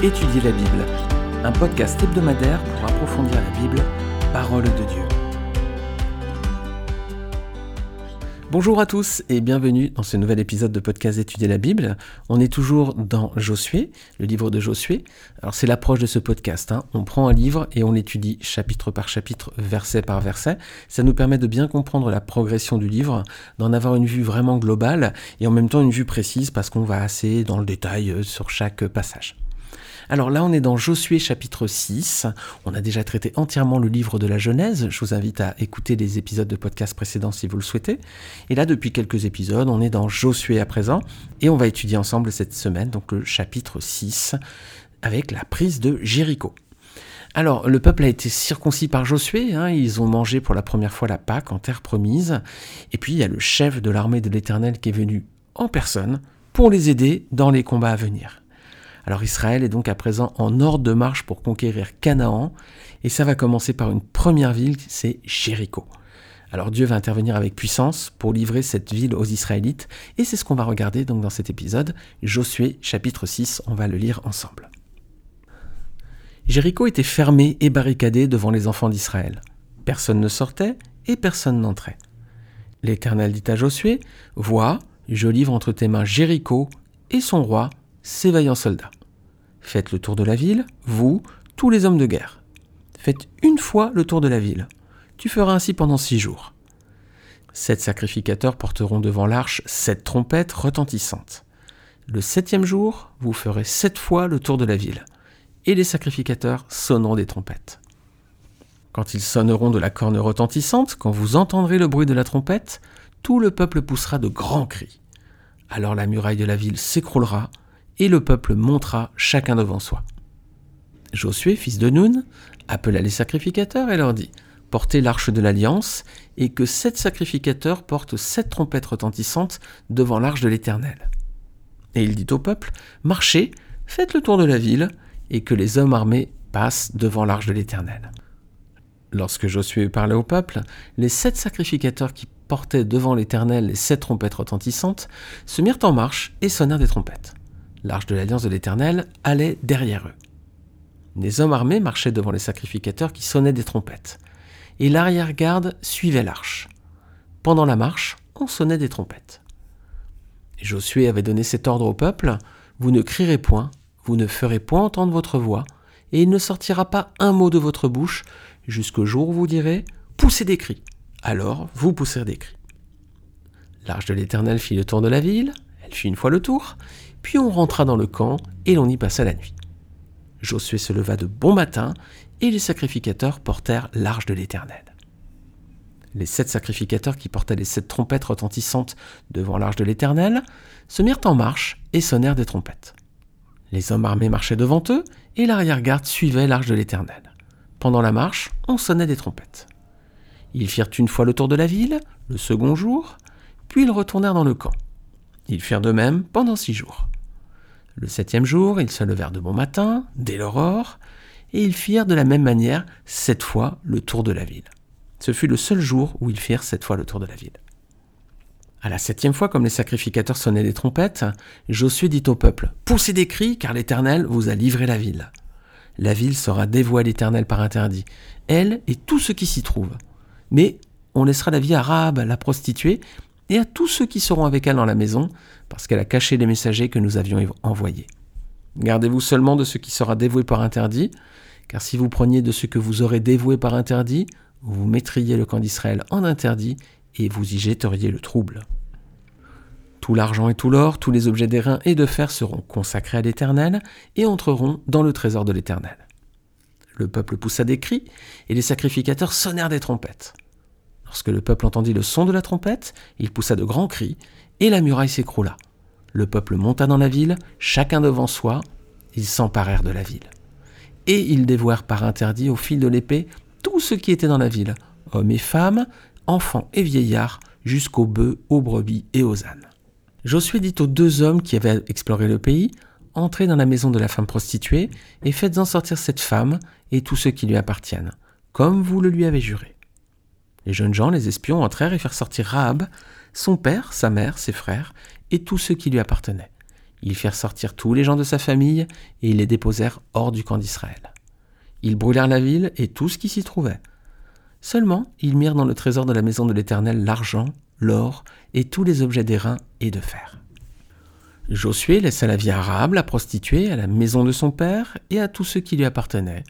Étudier la Bible, un podcast hebdomadaire pour approfondir la Bible, parole de Dieu. Bonjour à tous et bienvenue dans ce nouvel épisode de podcast Étudier la Bible. On est toujours dans Josué, le livre de Josué. Alors c'est l'approche de ce podcast. Hein. On prend un livre et on l'étudie chapitre par chapitre, verset par verset. Ça nous permet de bien comprendre la progression du livre, d'en avoir une vue vraiment globale et en même temps une vue précise parce qu'on va assez dans le détail euh, sur chaque passage. Alors là, on est dans Josué chapitre 6. On a déjà traité entièrement le livre de la Genèse. Je vous invite à écouter les épisodes de podcast précédents si vous le souhaitez. Et là, depuis quelques épisodes, on est dans Josué à présent. Et on va étudier ensemble cette semaine, donc le chapitre 6, avec la prise de Jéricho. Alors, le peuple a été circoncis par Josué, hein. ils ont mangé pour la première fois la Pâque en terre promise, et puis il y a le chef de l'armée de l'Éternel qui est venu en personne pour les aider dans les combats à venir. Alors Israël est donc à présent en ordre de marche pour conquérir Canaan, et ça va commencer par une première ville, c'est Jéricho. Alors Dieu va intervenir avec puissance pour livrer cette ville aux Israélites, et c'est ce qu'on va regarder donc dans cet épisode, Josué chapitre 6, on va le lire ensemble. Jéricho était fermé et barricadé devant les enfants d'Israël. Personne ne sortait et personne n'entrait. L'Éternel dit à Josué, Vois, je livre entre tes mains Jéricho et son roi, ses vaillants soldats. Faites le tour de la ville, vous, tous les hommes de guerre. Faites une fois le tour de la ville. Tu feras ainsi pendant six jours. Sept sacrificateurs porteront devant l'arche sept trompettes retentissantes. Le septième jour, vous ferez sept fois le tour de la ville, et les sacrificateurs sonneront des trompettes. Quand ils sonneront de la corne retentissante, quand vous entendrez le bruit de la trompette, tout le peuple poussera de grands cris. Alors la muraille de la ville s'écroulera, et le peuple montera chacun devant soi. Josué, fils de Nun, appela les sacrificateurs et leur dit Portez l'arche de l'alliance, et que sept sacrificateurs portent sept trompettes retentissantes devant l'arche de l'Éternel. Et il dit au peuple Marchez, faites le tour de la ville, et que les hommes armés passent devant l'arche de l'Éternel. Lorsque Josué parlait au peuple, les sept sacrificateurs qui portaient devant l'Éternel les sept trompettes retentissantes se mirent en marche et sonnèrent des trompettes l'arche de l'alliance de l'Éternel, allait derrière eux. Les hommes armés marchaient devant les sacrificateurs qui sonnaient des trompettes, et l'arrière-garde suivait l'arche. Pendant la marche, on sonnait des trompettes. Josué avait donné cet ordre au peuple, Vous ne crierez point, vous ne ferez point entendre votre voix, et il ne sortira pas un mot de votre bouche, jusqu'au jour où vous direz, Poussez des cris. Alors vous pousserez des cris. L'arche de l'Éternel fit le tour de la ville, elle fit une fois le tour, puis on rentra dans le camp et l'on y passa la nuit. Josué se leva de bon matin et les sacrificateurs portèrent l'arche de l'Éternel. Les sept sacrificateurs qui portaient les sept trompettes retentissantes devant l'arche de l'Éternel se mirent en marche et sonnèrent des trompettes. Les hommes armés marchaient devant eux et l'arrière-garde suivait l'arche de l'Éternel. Pendant la marche, on sonnait des trompettes. Ils firent une fois le tour de la ville, le second jour, puis ils retournèrent dans le camp. Ils firent de même pendant six jours. Le septième jour, ils se levèrent de bon matin, dès l'aurore, et ils firent de la même manière sept fois le tour de la ville. Ce fut le seul jour où ils firent sept fois le tour de la ville. À la septième fois, comme les sacrificateurs sonnaient des trompettes, Josué dit au peuple Poussez des cris, car l'Éternel vous a livré la ville. La ville sera dévoile à l'Éternel par interdit, elle et tout ce qui s'y trouve. Mais on laissera la vie Rahab, la prostituée, et à tous ceux qui seront avec elle dans la maison, parce qu'elle a caché les messagers que nous avions envoyés. Gardez-vous seulement de ce qui sera dévoué par interdit, car si vous preniez de ce que vous aurez dévoué par interdit, vous mettriez le camp d'Israël en interdit et vous y jetteriez le trouble. Tout l'argent et tout l'or, tous les objets d'airain et de fer seront consacrés à l'Éternel et entreront dans le trésor de l'Éternel. Le peuple poussa des cris et les sacrificateurs sonnèrent des trompettes. Lorsque le peuple entendit le son de la trompette, il poussa de grands cris, et la muraille s'écroula. Le peuple monta dans la ville, chacun devant soi, ils s'emparèrent de la ville. Et ils dévouèrent par interdit au fil de l'épée tout ce qui était dans la ville, hommes et femmes, enfants et vieillards, jusqu'aux bœufs, aux brebis et aux ânes. Josué dit aux deux hommes qui avaient exploré le pays, Entrez dans la maison de la femme prostituée, et faites-en sortir cette femme et tous ceux qui lui appartiennent, comme vous le lui avez juré. Les jeunes gens, les espions, entrèrent et firent sortir Rahab, son père, sa mère, ses frères, et tous ceux qui lui appartenaient. Ils firent sortir tous les gens de sa famille et ils les déposèrent hors du camp d'Israël. Ils brûlèrent la ville et tout ce qui s'y trouvait. Seulement, ils mirent dans le trésor de la maison de l'Éternel l'argent, l'or et tous les objets d'airain et de fer. Josué laissa la vie arabe, la prostituée, à la maison de son père et à tous ceux qui lui appartenaient.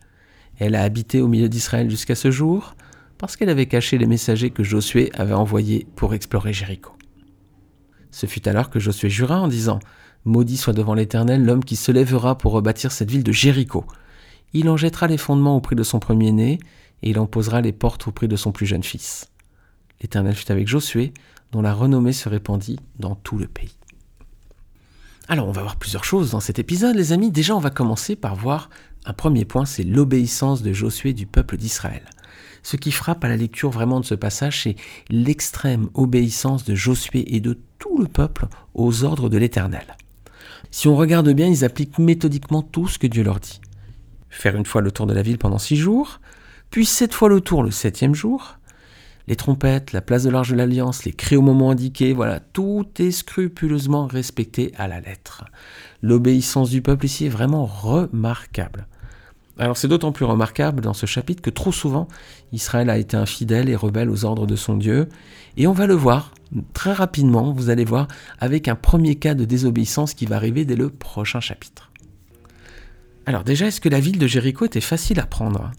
Elle a habité au milieu d'Israël jusqu'à ce jour, parce qu'elle avait caché les messagers que Josué avait envoyés pour explorer Jéricho. Ce fut alors que Josué jura en disant Maudit soit devant l'Éternel l'homme qui se lèvera pour rebâtir cette ville de Jéricho. Il en jettera les fondements au prix de son premier-né, et il en posera les portes au prix de son plus jeune fils. L'Éternel fut avec Josué, dont la renommée se répandit dans tout le pays. Alors on va voir plusieurs choses dans cet épisode, les amis. Déjà, on va commencer par voir un premier point, c'est l'obéissance de Josué du peuple d'Israël. Ce qui frappe à la lecture vraiment de ce passage, c'est l'extrême obéissance de Josué et de tout le peuple aux ordres de l'Éternel. Si on regarde bien, ils appliquent méthodiquement tout ce que Dieu leur dit. Faire une fois le tour de la ville pendant six jours, puis sept fois le tour le septième jour. Les trompettes, la place de l'Arche de l'Alliance, les cris au moment indiqué, voilà, tout est scrupuleusement respecté à la lettre. L'obéissance du peuple ici est vraiment remarquable. Alors c'est d'autant plus remarquable dans ce chapitre que trop souvent Israël a été infidèle et rebelle aux ordres de son Dieu, et on va le voir très rapidement, vous allez voir, avec un premier cas de désobéissance qui va arriver dès le prochain chapitre. Alors déjà, est-ce que la ville de Jéricho était facile à prendre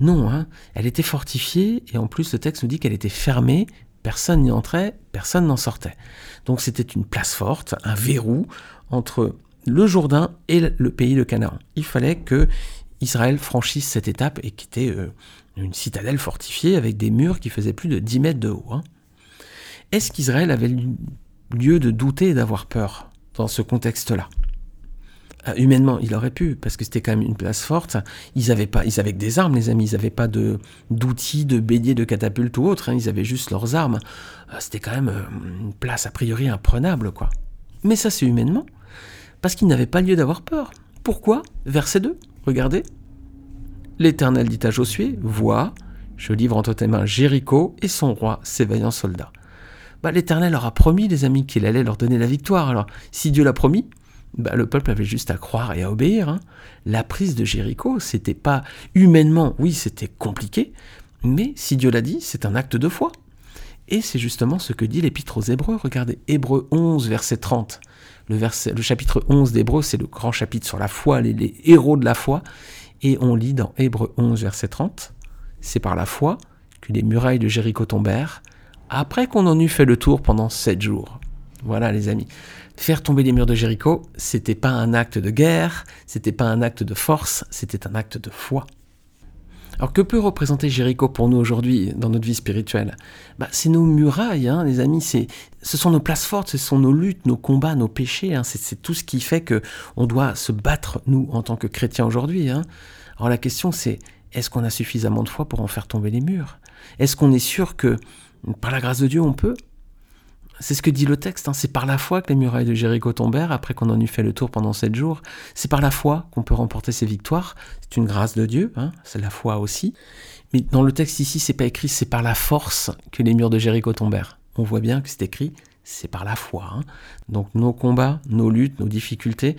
Non, hein elle était fortifiée, et en plus le texte nous dit qu'elle était fermée, personne n'y entrait, personne n'en sortait. Donc c'était une place forte, un verrou entre le Jourdain et le pays de Canaan. Il fallait que Israël franchisse cette étape et qui était euh, une citadelle fortifiée avec des murs qui faisaient plus de 10 mètres de haut. Hein. Est-ce qu'Israël avait lieu de douter et d'avoir peur dans ce contexte-là? Ah, humainement, il aurait pu, parce que c'était quand même une place forte. Ils avaient pas, ils avaient que des armes, les amis. Ils n'avaient pas d'outils, de béliers, de catapultes ou autre. Hein. Ils avaient juste leurs armes. Ah, c'était quand même euh, une place a priori imprenable, quoi. Mais ça, c'est humainement, parce qu'ils n'avaient pas lieu d'avoir peur. Pourquoi? Verset 2. Regardez. L'Éternel dit à Josué, Vois, je livre entre tes mains Jéricho et son roi, ses vaillants soldats. Bah, L'Éternel leur a promis, les amis, qu'il allait leur donner la victoire. Alors, si Dieu l'a promis, bah, le peuple avait juste à croire et à obéir. Hein. La prise de Jéricho, c'était pas humainement, oui, c'était compliqué, mais si Dieu l'a dit, c'est un acte de foi. Et c'est justement ce que dit l'Épître aux Hébreux. Regardez, Hébreux 11, verset 30. Le, chapitre 11 d'Hébreu, c'est le grand chapitre sur la foi, les, héros de la foi. Et on lit dans Hébreu 11, verset 30, c'est par la foi que les murailles de Jéricho tombèrent, après qu'on en eut fait le tour pendant sept jours. Voilà les amis. Faire tomber les murs de Jéricho, c'était pas un acte de guerre, c'était pas un acte de force, c'était un acte de foi. Alors que peut représenter Jéricho pour nous aujourd'hui dans notre vie spirituelle? Bah, C'est nos murailles, hein, les amis, c'est, ce sont nos places fortes, ce sont nos luttes, nos combats, nos péchés, hein, c'est, tout ce qui fait que on doit se battre, nous, en tant que chrétiens aujourd'hui. Hein. Alors la question c'est, est-ce qu'on a suffisamment de foi pour en faire tomber les murs? Est-ce qu'on est sûr que, par la grâce de Dieu, on peut? C'est ce que dit le texte, hein. c'est par la foi que les murailles de Jéricho tombèrent après qu'on en eut fait le tour pendant sept jours. C'est par la foi qu'on peut remporter ces victoires. C'est une grâce de Dieu, hein. c'est la foi aussi. Mais dans le texte ici, c'est pas écrit c'est par la force que les murs de Jéricho tombèrent. On voit bien que c'est écrit c'est par la foi. Hein. Donc nos combats, nos luttes, nos difficultés,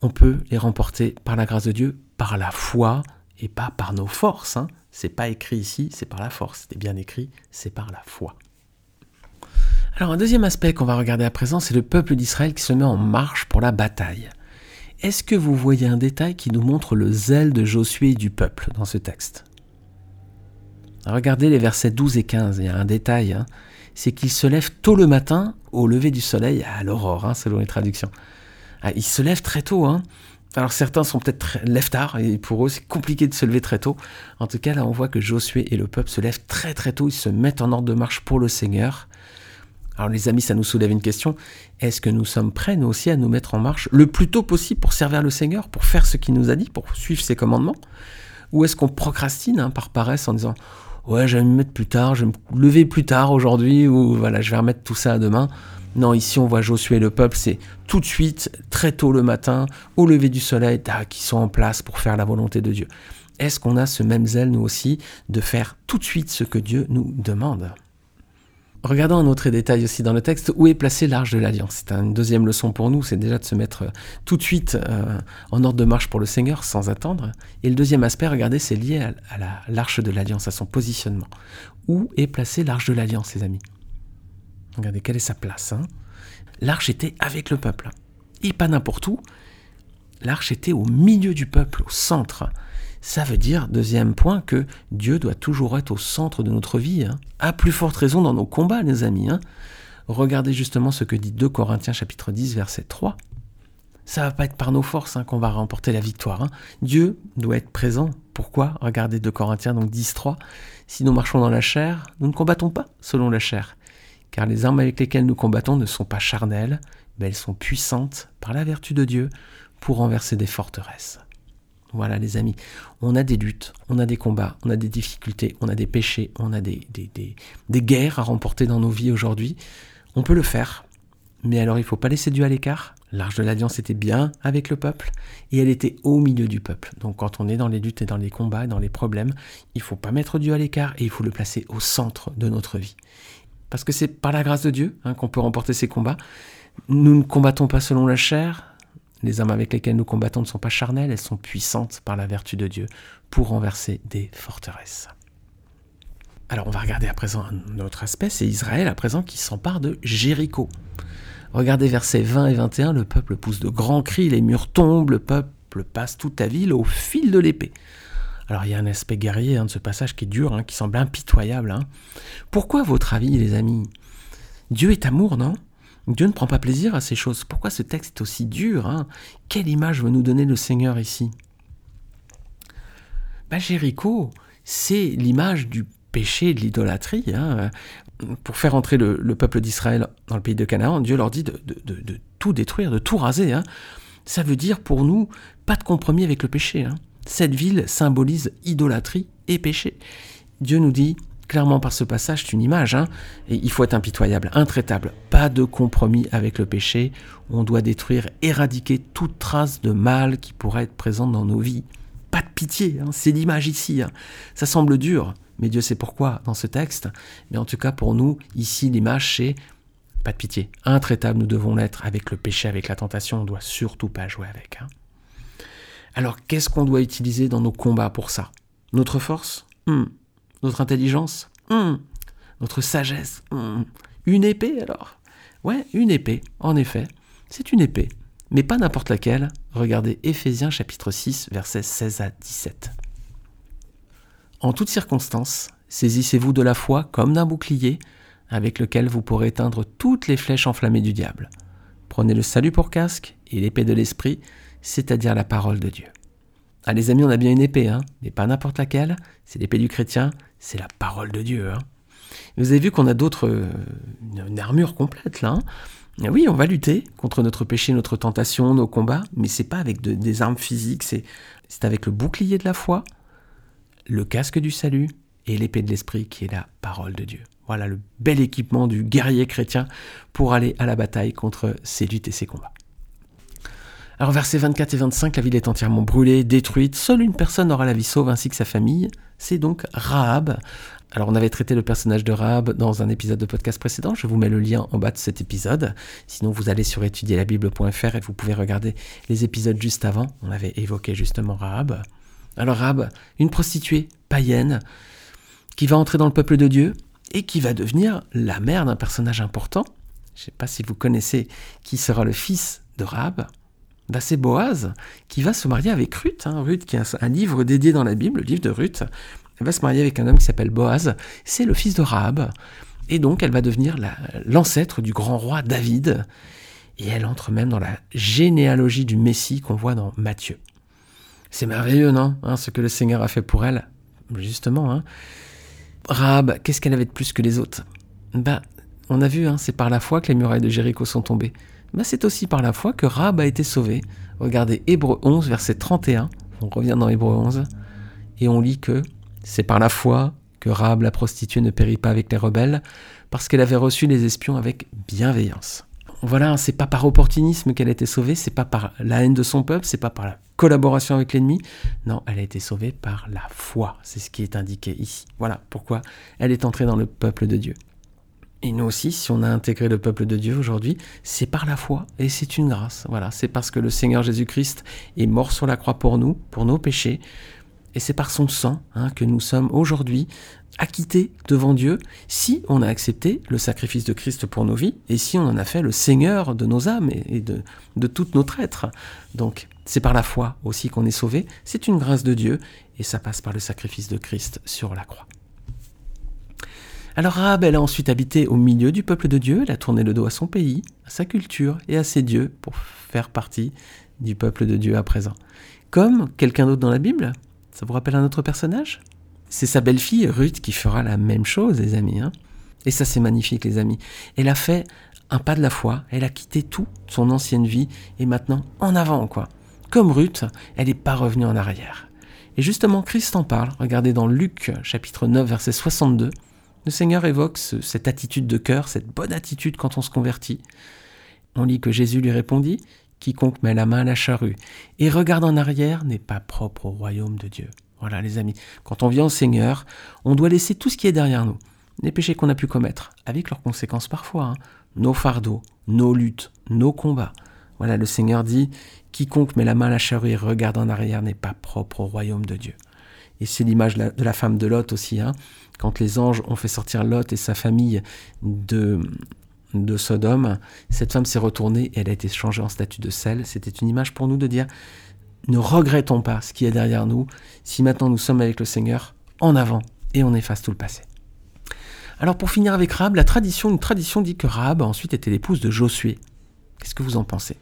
on peut les remporter par la grâce de Dieu, par la foi et pas par nos forces. C'est pas écrit ici, c'est par la force. C'était bien écrit, c'est par la foi. Alors un deuxième aspect qu'on va regarder à présent, c'est le peuple d'Israël qui se met en marche pour la bataille. Est-ce que vous voyez un détail qui nous montre le zèle de Josué et du peuple dans ce texte? Regardez les versets 12 et 15, il y a un détail, hein. c'est qu'ils se lèvent tôt le matin au lever du soleil à l'aurore, hein, selon les traductions. Ah, ils se lèvent très tôt, hein. Alors certains sont peut-être lèvent tard et pour eux c'est compliqué de se lever très tôt. En tout cas là on voit que Josué et le peuple se lèvent très très tôt, ils se mettent en ordre de marche pour le Seigneur. Alors les amis, ça nous soulève une question. Est-ce que nous sommes prêts, nous aussi, à nous mettre en marche le plus tôt possible pour servir le Seigneur, pour faire ce qu'il nous a dit, pour suivre ses commandements? Ou est-ce qu'on procrastine hein, par paresse en disant Ouais, je vais me mettre plus tard, je vais me lever plus tard aujourd'hui, ou voilà, je vais remettre tout ça à demain non, ici on voit Josué et le peuple, c'est tout de suite, très tôt le matin, au lever du soleil, qui sont en place pour faire la volonté de Dieu. Est-ce qu'on a ce même zèle, nous aussi, de faire tout de suite ce que Dieu nous demande? Regardons un autre détail aussi dans le texte, où est placée l'arche de l'Alliance? C'est une deuxième leçon pour nous, c'est déjà de se mettre euh, tout de suite euh, en ordre de marche pour le Seigneur sans attendre. Et le deuxième aspect, regardez, c'est lié à, l'arche de l'Alliance, à son positionnement. Où est placée l'arche de l'Alliance, les amis? Regardez, quelle est sa place hein? L'arche était avec le peuple. Et pas n'importe où. L'arche était au milieu du peuple, au centre. Ça veut dire, deuxième point, que Dieu doit toujours être au centre de notre vie. Hein. À plus forte raison dans nos combats, les amis. Hein. Regardez justement ce que dit 2 Corinthiens chapitre 10, verset 3. Ça va pas être par nos forces hein, qu'on va remporter la victoire. Dieu doit être présent. Pourquoi? Regardez 2 Corinthiens donc 10, 3. Si nous marchons dans la chair, nous ne combattons pas selon la chair. Car les armes avec lesquelles nous combattons ne sont pas charnelles, mais elles sont puissantes par la vertu de Dieu pour renverser des forteresses. Voilà les amis, on a des luttes, on a des combats, on a des difficultés, on a des péchés, on a des, guerres à remporter dans nos vies aujourd'hui. On peut le faire, mais alors il ne faut pas laisser Dieu à l'écart. L'arche de l'Alliance était bien avec le peuple et elle était au milieu du peuple. Donc quand on est dans les luttes et dans les combats dans les problèmes, il ne faut pas mettre Dieu à l'écart et il faut le placer au centre de notre vie. Parce que c'est par la grâce de Dieu hein, qu'on peut remporter ces combats. Nous ne combattons pas selon la chair, les armes avec lesquelles nous combattons ne sont pas charnelles, elles sont puissantes par la vertu de Dieu pour renverser des forteresses. Alors on va regarder à présent un autre aspect, c'est Israël à présent qui s'empare de Jéricho. Regardez versets 20 et 21, le peuple pousse de grands cris, les murs tombent, le peuple passe toute la ville au fil de l'épée. Alors il y a un aspect guerrier hein, de ce passage qui est dur, hein, qui semble impitoyable. Hein. Pourquoi, votre avis, les amis? Dieu est amour, non? Dieu ne prend pas plaisir à ces choses. Pourquoi ce texte est aussi dur hein? Quelle image veut nous donner le Seigneur ici? Bah, Jéricho, c'est l'image du péché de l'idolâtrie. Hein. Pour faire entrer le, peuple d'Israël dans le pays de Canaan, Dieu leur dit de, tout détruire, de tout raser. Hein. Ça veut dire pour nous, pas de compromis avec le péché. Cette ville symbolise idolâtrie et péché. Dieu nous dit, clairement par ce passage, c'est une image, hein, et il faut être impitoyable, intraitable, pas de compromis avec le péché, on doit détruire, éradiquer toute trace de mal qui pourrait être présente dans nos vies. Pas de pitié, hein, c'est l'image ici. Hein. Ça semble dur, mais Dieu sait pourquoi dans ce texte. Mais en tout cas, pour nous, ici, l'image, c'est pas de pitié. Intraitable, nous devons l'être avec le péché, avec la tentation, on ne doit surtout pas jouer avec. Alors, qu'est-ce qu'on doit utiliser dans nos combats pour ça? Notre force? Hmm. Notre intelligence hmm. Notre sagesse hmm. Une épée alors? Ouais, une épée, en effet. C'est une épée, mais pas n'importe laquelle. Regardez Éphésiens chapitre 6, versets 16 à 17. En toutes circonstances, saisissez-vous de la foi comme d'un bouclier, avec lequel vous pourrez éteindre toutes les flèches enflammées du diable. Prenez le salut pour casque et l'épée de l'esprit, c'est-à-dire la parole de Dieu. Ah les amis, on a bien une épée, hein, mais pas n'importe laquelle, c'est l'épée du chrétien, c'est la parole de Dieu. Hein. Vous avez vu qu'on a d'autres, euh, une, armure complète là. Hein. Ah oui, on va lutter contre notre péché, notre tentation, nos combats, mais c'est pas avec des armes physiques, c'est avec le bouclier de la foi, le casque du salut et l'épée de l'esprit qui est la parole de Dieu. Voilà le bel équipement du guerrier chrétien pour aller à la bataille contre ces luttes et ces combats. Alors versets 24 et 25, la ville est entièrement brûlée, détruite, seule une personne aura la vie sauve ainsi que sa famille, c'est donc Rahab. Alors on avait traité le personnage de Rahab dans un épisode de podcast précédent, je vous mets le lien en bas de cet épisode, sinon vous allez sur étudierlabible.fr et vous pouvez regarder les épisodes juste avant, on avait évoqué justement Rahab. Alors Rahab, une prostituée païenne, qui va entrer dans le peuple de Dieu et qui va devenir la mère d'un personnage important. Je ne sais pas si vous connaissez qui sera le fils de Rahab. C'est Boaz qui va se marier avec Ruth. Hein. Ruth, qui a un, livre dédié dans la Bible, le livre de Ruth. Elle va se marier avec un homme qui s'appelle Boaz. C'est le fils de Rahab. Et donc, elle va devenir l'ancêtre du grand roi David. Et elle entre même dans la généalogie du Messie qu'on voit dans Matthieu. C'est merveilleux, non hein, Ce que le Seigneur a fait pour elle. Justement. Hein. Qu'est-ce qu'elle avait de plus que les autres? Bah, On a vu, hein, c'est par la foi que les murailles de Jéricho sont tombées c'est aussi par la foi que Rab a été sauvé. Regardez Hébreu 11, verset 31. On revient dans Hébreu 11 et on lit que c'est par la foi que Rab la prostituée ne périt pas avec les rebelles, parce qu'elle avait reçu les espions avec bienveillance. Voilà, c'est pas par opportunisme qu'elle a été sauvée, c'est pas par la haine de son peuple, c'est pas par la collaboration avec l'ennemi. Non, elle a été sauvée par la foi. C'est ce qui est indiqué ici. Voilà pourquoi elle est entrée dans le peuple de Dieu. Et nous aussi, si on a intégré le peuple de Dieu aujourd'hui, c'est par la foi et c'est une grâce. Voilà, c'est parce que le Seigneur Jésus-Christ est mort sur la croix pour nous, pour nos péchés, et c'est par son sang hein, que nous sommes aujourd'hui acquittés devant Dieu si on a accepté le sacrifice de Christ pour nos vies et si on en a fait le Seigneur de nos âmes et de, de tout notre être. Donc c'est par la foi aussi qu'on est sauvé, c'est une grâce de Dieu et ça passe par le sacrifice de Christ sur la croix. Alors Rahab, elle a ensuite habité au milieu du peuple de Dieu, elle a tourné le dos à son pays, à sa culture et à ses dieux pour faire partie du peuple de Dieu à présent. Comme quelqu'un d'autre dans la Bible, ça vous rappelle un autre personnage? C'est sa belle-fille Ruth qui fera la même chose, les amis. Hein et ça, c'est magnifique, les amis. Elle a fait un pas de la foi, elle a quitté tout, son ancienne vie, et maintenant en avant, quoi. Comme Ruth, elle n'est pas revenue en arrière. Et justement, Christ en parle. Regardez dans Luc chapitre 9, verset 62. Le Seigneur évoque cette attitude de cœur, cette bonne attitude quand on se convertit. On lit que Jésus lui répondit Quiconque met la main à la charrue et regarde en arrière n'est pas propre au royaume de Dieu. Voilà les amis, quand on vient au Seigneur, on doit laisser tout ce qui est derrière nous, les péchés qu'on a pu commettre, avec leurs conséquences parfois, hein. nos fardeaux, nos luttes, nos combats. Voilà, le Seigneur dit, quiconque met la main à la charrue et regarde en arrière n'est pas propre au royaume de Dieu. Et c'est l'image de la femme de Lot aussi, hein. Quand les anges ont fait sortir Lot et sa famille de, Sodome, cette femme s'est retournée et elle a été changée en statue de sel. C'était une image pour nous de dire ne regrettons pas ce qui est derrière nous. Si maintenant nous sommes avec le Seigneur, en avant et on efface tout le passé. Alors pour finir avec Rahab, la tradition, une tradition dit que Rahab a ensuite été l'épouse de Josué. Qu'est-ce que vous en pensez?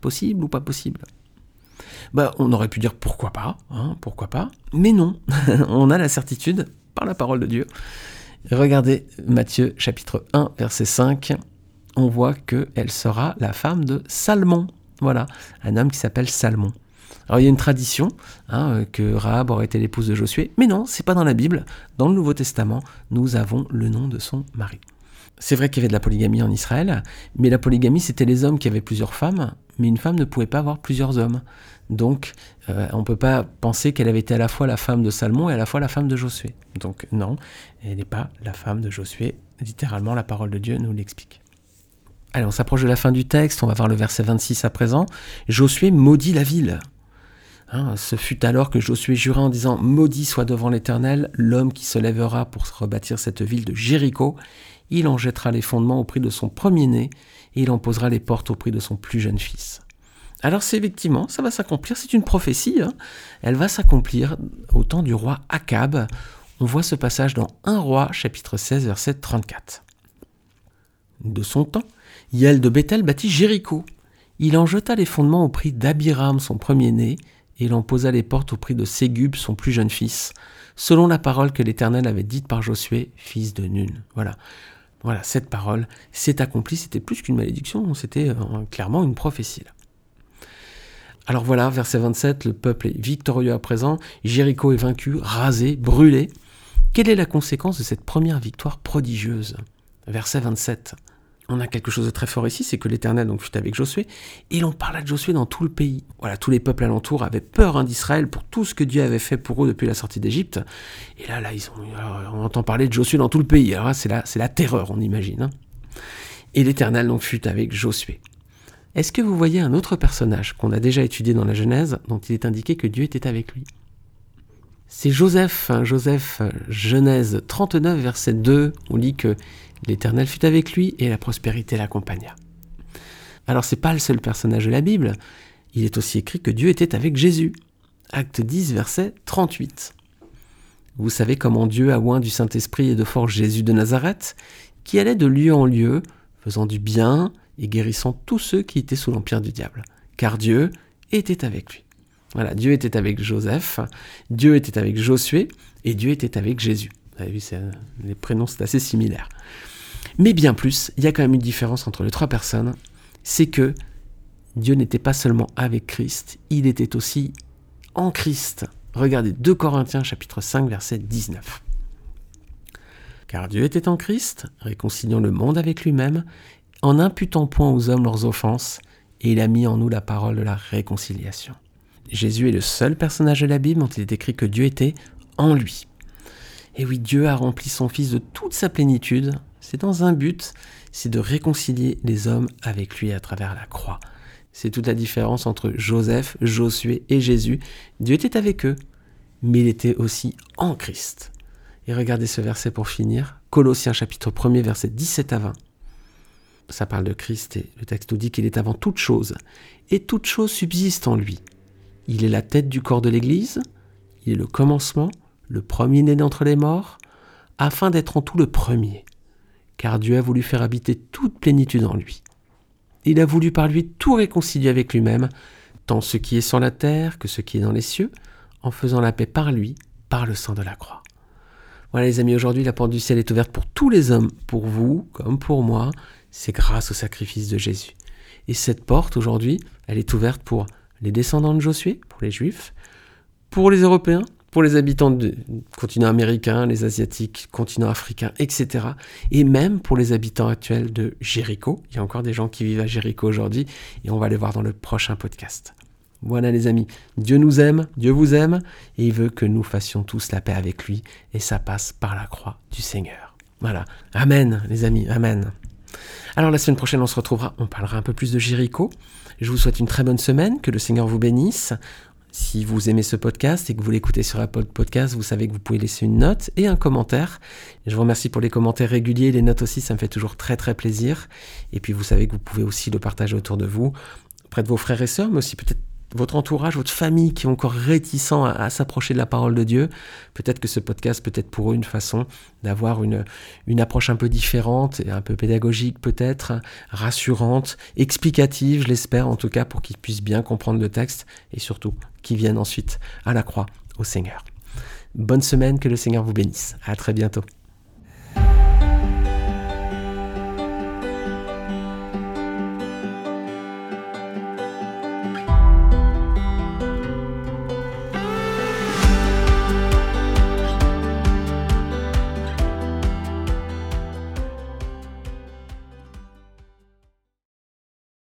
Possible ou pas possible? Bah, on aurait pu dire pourquoi pas, hein, pourquoi pas, mais non, on a la certitude par la parole de Dieu Regardez Matthieu chapitre 1 verset 5, on voit qu'elle sera la femme de Salmon. Voilà, un homme qui s'appelle Salmon. Alors il y a une tradition hein, que Rahab aurait été l'épouse de Josué, mais non, c'est pas dans la Bible. Dans le Nouveau Testament, nous avons le nom de son mari. C'est vrai qu'il y avait de la polygamie en Israël, mais la polygamie c'était les hommes qui avaient plusieurs femmes, mais une femme ne pouvait pas avoir plusieurs hommes. Donc, euh, on ne peut pas penser qu'elle avait été à la fois la femme de Salmon et à la fois la femme de Josué. Donc, non, elle n'est pas la femme de Josué. Littéralement, la parole de Dieu nous l'explique. Allez, on s'approche de la fin du texte, on va voir le verset 26 à présent. Josué maudit la ville. Hein, ce fut alors que Josué jura en disant Maudit soit devant l'Éternel l'homme qui se lèvera pour rebâtir cette ville de Jéricho. Il en jettera les fondements au prix de son premier-né, et il en posera les portes au prix de son plus jeune fils. Alors c'est effectivement, ça va s'accomplir, c'est une prophétie, hein. elle va s'accomplir au temps du roi Akab. On voit ce passage dans 1 roi chapitre 16 verset 34. De son temps, Yael de Bethel bâtit Jéricho. Il en jeta les fondements au prix d'Abiram, son premier-né, et il en posa les portes au prix de Ségub, son plus jeune fils, selon la parole que l'Éternel avait dite par Josué, fils de Nun. Voilà. Voilà, cette parole s'est accomplie, c'était plus qu'une malédiction, c'était euh, clairement une prophétie. Alors voilà, verset 27, le peuple est victorieux à présent, Jéricho est vaincu, rasé, brûlé. Quelle est la conséquence de cette première victoire prodigieuse? Verset 27. On a quelque chose de très fort ici, c'est que l'Éternel donc fut avec Josué, et l'on parla de Josué dans tout le pays. Voilà, tous les peuples alentours avaient peur hein, d'Israël pour tout ce que Dieu avait fait pour eux depuis la sortie d'Égypte. Et là, là, ils ont, on entend parler de Josué dans tout le pays. Alors c'est la, la terreur, on imagine. Hein. Et l'Éternel donc fut avec Josué. Est-ce que vous voyez un autre personnage qu'on a déjà étudié dans la Genèse, dont il est indiqué que Dieu était avec lui? C'est Joseph, hein, Joseph, Genèse 39, verset 2, on lit que l'Éternel fut avec lui et la prospérité l'accompagna. Alors c'est pas le seul personnage de la Bible, il est aussi écrit que Dieu était avec Jésus. Acte 10, verset 38. Vous savez comment Dieu a oint du Saint-Esprit et de force Jésus de Nazareth, qui allait de lieu en lieu, faisant du bien et guérissant tous ceux qui étaient sous l'empire du diable. Car Dieu était avec lui. Voilà, Dieu était avec Joseph, Dieu était avec Josué, et Dieu était avec Jésus. Vous avez vu, les prénoms, c'est assez similaire. Mais bien plus, il y a quand même une différence entre les trois personnes, c'est que Dieu n'était pas seulement avec Christ, il était aussi en Christ. Regardez 2 Corinthiens chapitre 5 verset 19. Car Dieu était en Christ, réconciliant le monde avec lui-même, en imputant point aux hommes leurs offenses, et il a mis en nous la parole de la réconciliation. Jésus est le seul personnage de la Bible dont il est écrit que Dieu était en lui. Et oui, Dieu a rempli son Fils de toute sa plénitude, C'est dans un but, c'est de réconcilier les hommes avec lui à travers la croix. C'est toute la différence entre Joseph, Josué et Jésus. Dieu était avec eux, mais il était aussi en Christ. Et regardez ce verset pour finir. Colossiens chapitre 1er, verset 17 à 20. Ça parle de Christ et le texte nous dit qu'il est avant toute chose. Et toute chose subsiste en lui. Il est la tête du corps de l'Église. Il est le commencement, le premier-né d'entre les morts, afin d'être en tout le premier. Car Dieu a voulu faire habiter toute plénitude en lui. Il a voulu par lui tout réconcilier avec lui-même, tant ce qui est sur la terre que ce qui est dans les cieux, en faisant la paix par lui, par le sang de la croix. Voilà les amis, aujourd'hui la porte du ciel est ouverte pour tous les hommes, pour vous comme pour moi, c'est grâce au sacrifice de Jésus. Et cette porte aujourd'hui, elle est ouverte pour les descendants de Josué, pour les juifs, pour les Européens, pour les habitants du continent américain, les asiatiques, continent africain, etc. Et même pour les habitants actuels de Jéricho. Il y a encore des gens qui vivent à Jéricho aujourd'hui et on va les voir dans le prochain podcast. Voilà les amis, Dieu nous aime, Dieu vous aime, et il veut que nous fassions tous la paix avec lui, et ça passe par la croix du Seigneur. Voilà. Amen les amis, Amen. Alors la semaine prochaine on se retrouvera, on parlera un peu plus de Jéricho. Je vous souhaite une très bonne semaine, que le Seigneur vous bénisse. Si vous aimez ce podcast et que vous l'écoutez sur Apple Podcast, vous savez que vous pouvez laisser une note et un commentaire. Je vous remercie pour les commentaires réguliers, les notes aussi, ça me fait toujours très très plaisir. Et puis vous savez que vous pouvez aussi le partager autour de vous, auprès de vos frères et sœurs, mais aussi peut-être votre entourage, votre famille qui est encore réticent à, s'approcher de la parole de Dieu, peut-être que ce podcast peut être pour eux une façon d'avoir une, une approche un peu différente, et un peu pédagogique peut-être, rassurante, explicative, je l'espère en tout cas, pour qu'ils puissent bien comprendre le texte et surtout qu'ils viennent ensuite à la croix au Seigneur. Bonne semaine, que le Seigneur vous bénisse. À très bientôt.